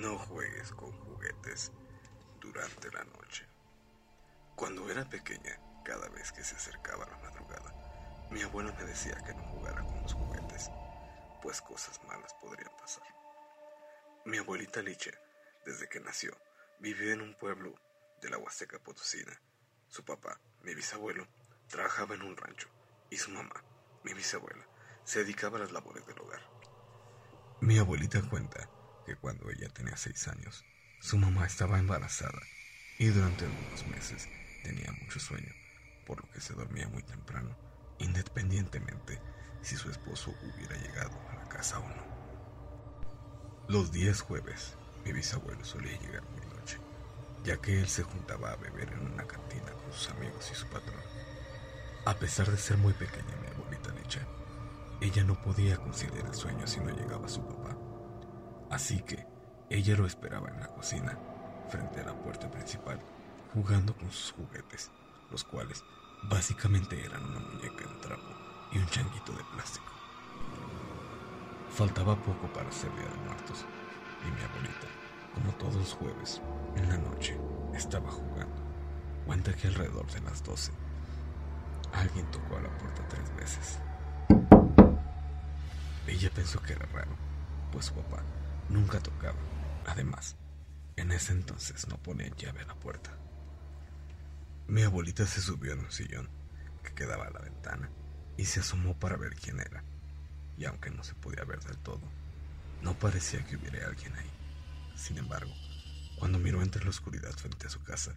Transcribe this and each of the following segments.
No juegues con juguetes durante la noche. Cuando era pequeña, cada vez que se acercaba la madrugada, mi abuela me decía que no jugara con los juguetes, pues cosas malas podrían pasar. Mi abuelita Liche, desde que nació, vivió en un pueblo de la Huasteca Potosina. Su papá, mi bisabuelo, trabajaba en un rancho y su mamá, mi bisabuela, se dedicaba a las labores del hogar. Mi abuelita cuenta que cuando ella tenía seis años, su mamá estaba embarazada y durante algunos meses tenía mucho sueño, por lo que se dormía muy temprano, independientemente si su esposo hubiera llegado a la casa o no. Los días jueves, mi bisabuelo solía llegar muy noche, ya que él se juntaba a beber en una cantina con sus amigos y su patrón. A pesar de ser muy pequeña mi abuelita Licha, ella no podía conciliar el sueño si no llegaba su papá. Así que ella lo esperaba en la cocina, frente a la puerta principal, jugando con sus juguetes, los cuales básicamente eran una muñeca de trapo y un changuito de plástico. Faltaba poco para ser Día de Muertos y mi abuelita, como todos los jueves, en la noche, estaba jugando. Cuenta que alrededor de las 12, alguien tocó a la puerta tres veces. Ella pensó que era raro, pues su papá nunca tocaba. Además, en ese entonces no ponían llave a la puerta. Mi abuelita se subió en un sillón que quedaba a la ventana y se asomó para ver quién era. Y aunque no se podía ver del todo, no parecía que hubiera alguien ahí. Sin embargo, cuando miró entre la oscuridad frente a su casa,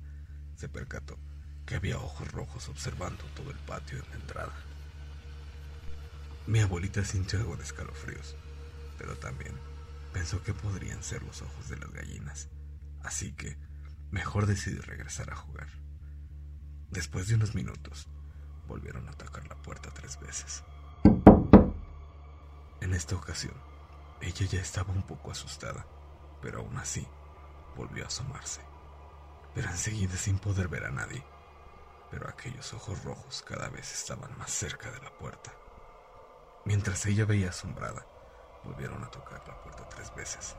se percató que había ojos rojos observando todo el patio en la entrada. Mi abuelita sintió algo de escalofríos, pero también pensó que podrían ser los ojos de las gallinas, así que mejor decidió regresar a jugar. Después de unos minutos, volvieron a tocar la puerta tres veces. En esta ocasión, ella ya estaba un poco asustada, pero aún así volvió a asomarse. Pero enseguida sin poder ver a nadie. Pero aquellos ojos rojos cada vez estaban más cerca de la puerta. Mientras ella veía asombrada, volvieron a tocar la puerta tres veces.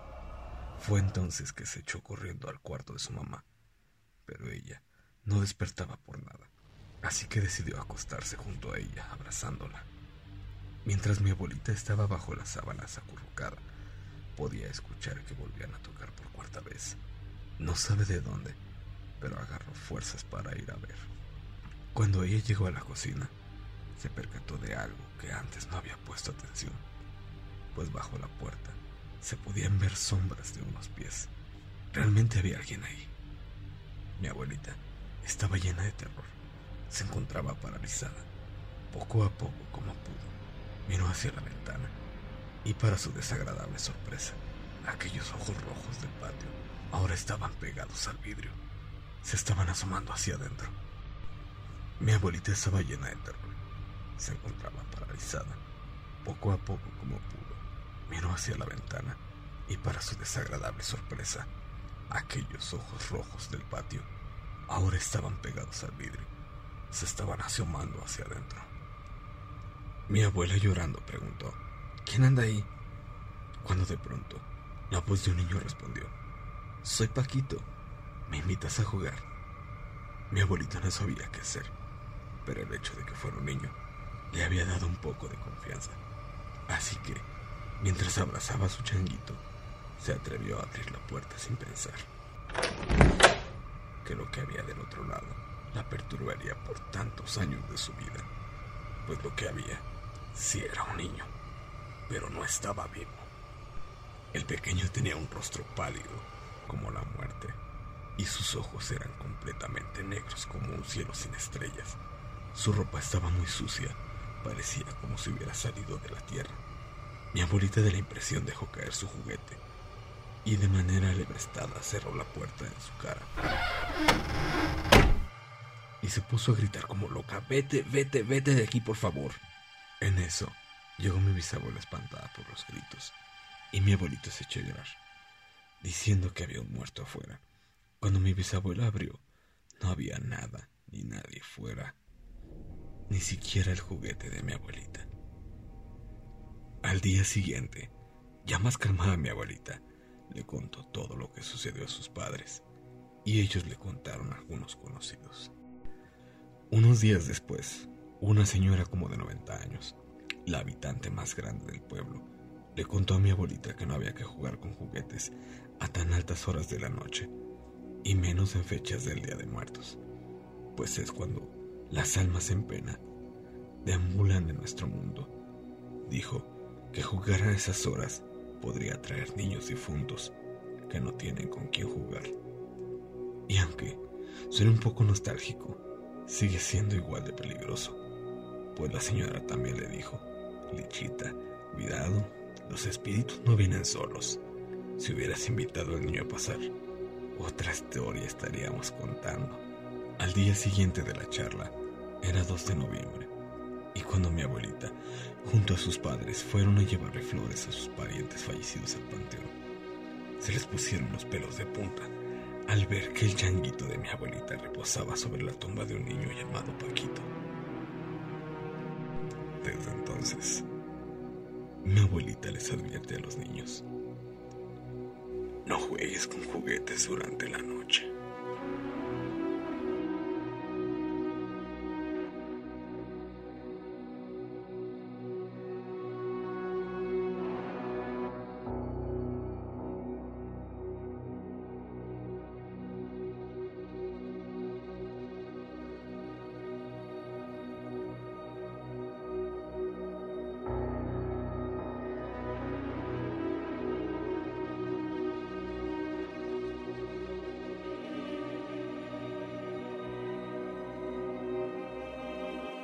Fue entonces que se echó corriendo al cuarto de su mamá, pero ella no despertaba por nada, así que decidió acostarse junto a ella, abrazándola. Mientras mi abuelita estaba bajo las sábanas acurrucada, podía escuchar que volvían a tocar por cuarta vez. No sabe de dónde, pero agarró fuerzas para ir a ver. Cuando ella llegó a la cocina, se percató de algo que antes no había puesto atención, pues bajo la puerta se podían ver sombras de unos pies. Realmente había alguien ahí. Mi abuelita estaba llena de terror. Se encontraba paralizada. Poco a poco, como pudo, miró hacia la ventana y para su desagradable sorpresa, aquellos ojos rojos del patio ahora estaban pegados al vidrio. Se estaban asomando hacia adentro. Mi abuelita estaba llena de terror se encontraba paralizada. Poco a poco, como pudo, miró hacia la ventana y para su desagradable sorpresa, aquellos ojos rojos del patio ahora estaban pegados al vidrio. Se estaban asomando hacia adentro. Mi abuela llorando preguntó, ¿quién anda ahí? Cuando de pronto, la voz de un niño respondió, soy Paquito, ¿me invitas a jugar? Mi abuelita no sabía qué hacer, pero el hecho de que fuera un niño le había dado un poco de confianza. Así que, mientras abrazaba a su changuito, se atrevió a abrir la puerta sin pensar que lo que había del otro lado la perturbaría por tantos años de su vida, pues lo que había sí era un niño, pero no estaba vivo. El pequeño tenía un rostro pálido como la muerte y sus ojos eran completamente negros como un cielo sin estrellas. Su ropa estaba muy sucia Parecía como si hubiera salido de la tierra. Mi abuelita de la impresión dejó caer su juguete y de manera alebrestada cerró la puerta en su cara. Y se puso a gritar como loca, vete, vete, vete de aquí, por favor. En eso, llegó mi bisabuela espantada por los gritos, y mi abuelito se echó a llorar, diciendo que había un muerto afuera. Cuando mi bisabuela abrió, no había nada ni nadie fuera ni siquiera el juguete de mi abuelita. Al día siguiente, ya más calmada mi abuelita, le contó todo lo que sucedió a sus padres y ellos le contaron a algunos conocidos. Unos días después, una señora como de 90 años, la habitante más grande del pueblo, le contó a mi abuelita que no había que jugar con juguetes a tan altas horas de la noche, y menos en fechas del Día de Muertos, pues es cuando las almas en pena deambulan en nuestro mundo. Dijo que jugar a esas horas podría traer niños difuntos que no tienen con quién jugar. Y aunque suene un poco nostálgico, sigue siendo igual de peligroso, pues la señora también le dijo, Lichita, cuidado, los espíritus no vienen solos. Si hubieras invitado al niño a pasar, otra historia estaríamos contando. Al día siguiente de la charla, era 2 de noviembre, y cuando mi abuelita, junto a sus padres, fueron a llevarle flores a sus parientes fallecidos al panteón, se les pusieron los pelos de punta al ver que el changuito de mi abuelita reposaba sobre la tumba de un niño llamado Paquito. Desde entonces, mi abuelita les advierte a los niños, no juegues con juguetes durante la noche.